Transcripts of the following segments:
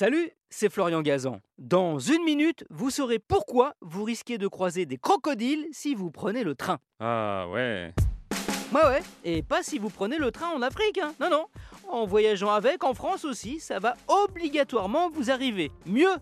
Salut, c'est Florian Gazan. Dans une minute, vous saurez pourquoi vous risquez de croiser des crocodiles si vous prenez le train. Ah ouais. Ouais ouais, et pas si vous prenez le train en Afrique, hein. non non. En voyageant avec, en France aussi, ça va obligatoirement vous arriver. Mieux,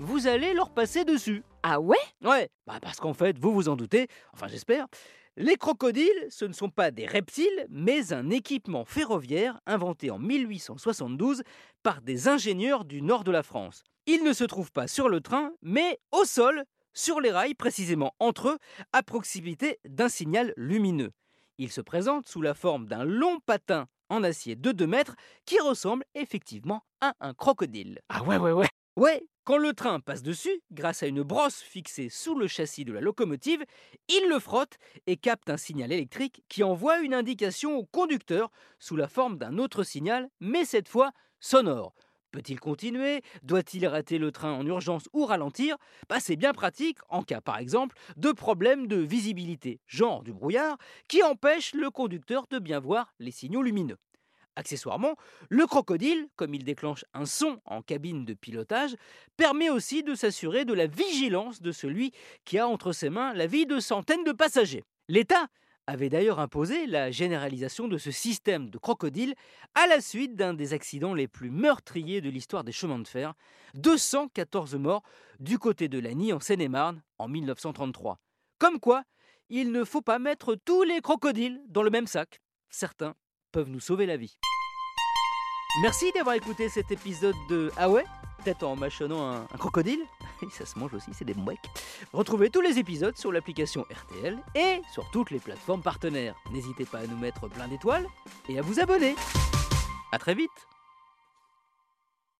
vous allez leur passer dessus. Ah ouais? Ouais, bah parce qu'en fait, vous vous en doutez, enfin j'espère, les crocodiles, ce ne sont pas des reptiles, mais un équipement ferroviaire inventé en 1872 par des ingénieurs du nord de la France. Ils ne se trouvent pas sur le train, mais au sol, sur les rails précisément entre eux, à proximité d'un signal lumineux. Ils se présentent sous la forme d'un long patin en acier de 2 mètres qui ressemble effectivement à un crocodile. Ah ouais, ouais, ouais. Ouais, quand le train passe dessus, grâce à une brosse fixée sous le châssis de la locomotive, il le frotte et capte un signal électrique qui envoie une indication au conducteur sous la forme d'un autre signal, mais cette fois sonore. Peut-il continuer? Doit-il rater le train en urgence ou ralentir? Bah, C'est bien pratique en cas par exemple de problème de visibilité, genre du brouillard, qui empêche le conducteur de bien voir les signaux lumineux. Accessoirement, le crocodile, comme il déclenche un son en cabine de pilotage, permet aussi de s'assurer de la vigilance de celui qui a entre ses mains la vie de centaines de passagers. L'État avait d'ailleurs imposé la généralisation de ce système de crocodile à la suite d'un des accidents les plus meurtriers de l'histoire des chemins de fer, 214 morts du côté de Lagny en Seine-et-Marne en 1933. Comme quoi, il ne faut pas mettre tous les crocodiles dans le même sac. Certains peuvent nous sauver la vie. Merci d'avoir écouté cet épisode de Ah ouais Peut-être en mâchonnant un, crocodile. Ça se mange aussi, c'est des mouecs. Retrouvez tous les épisodes sur l'application RTL et sur toutes les plateformes partenaires. N'hésitez pas à nous mettre plein d'étoiles et à vous abonner. A très vite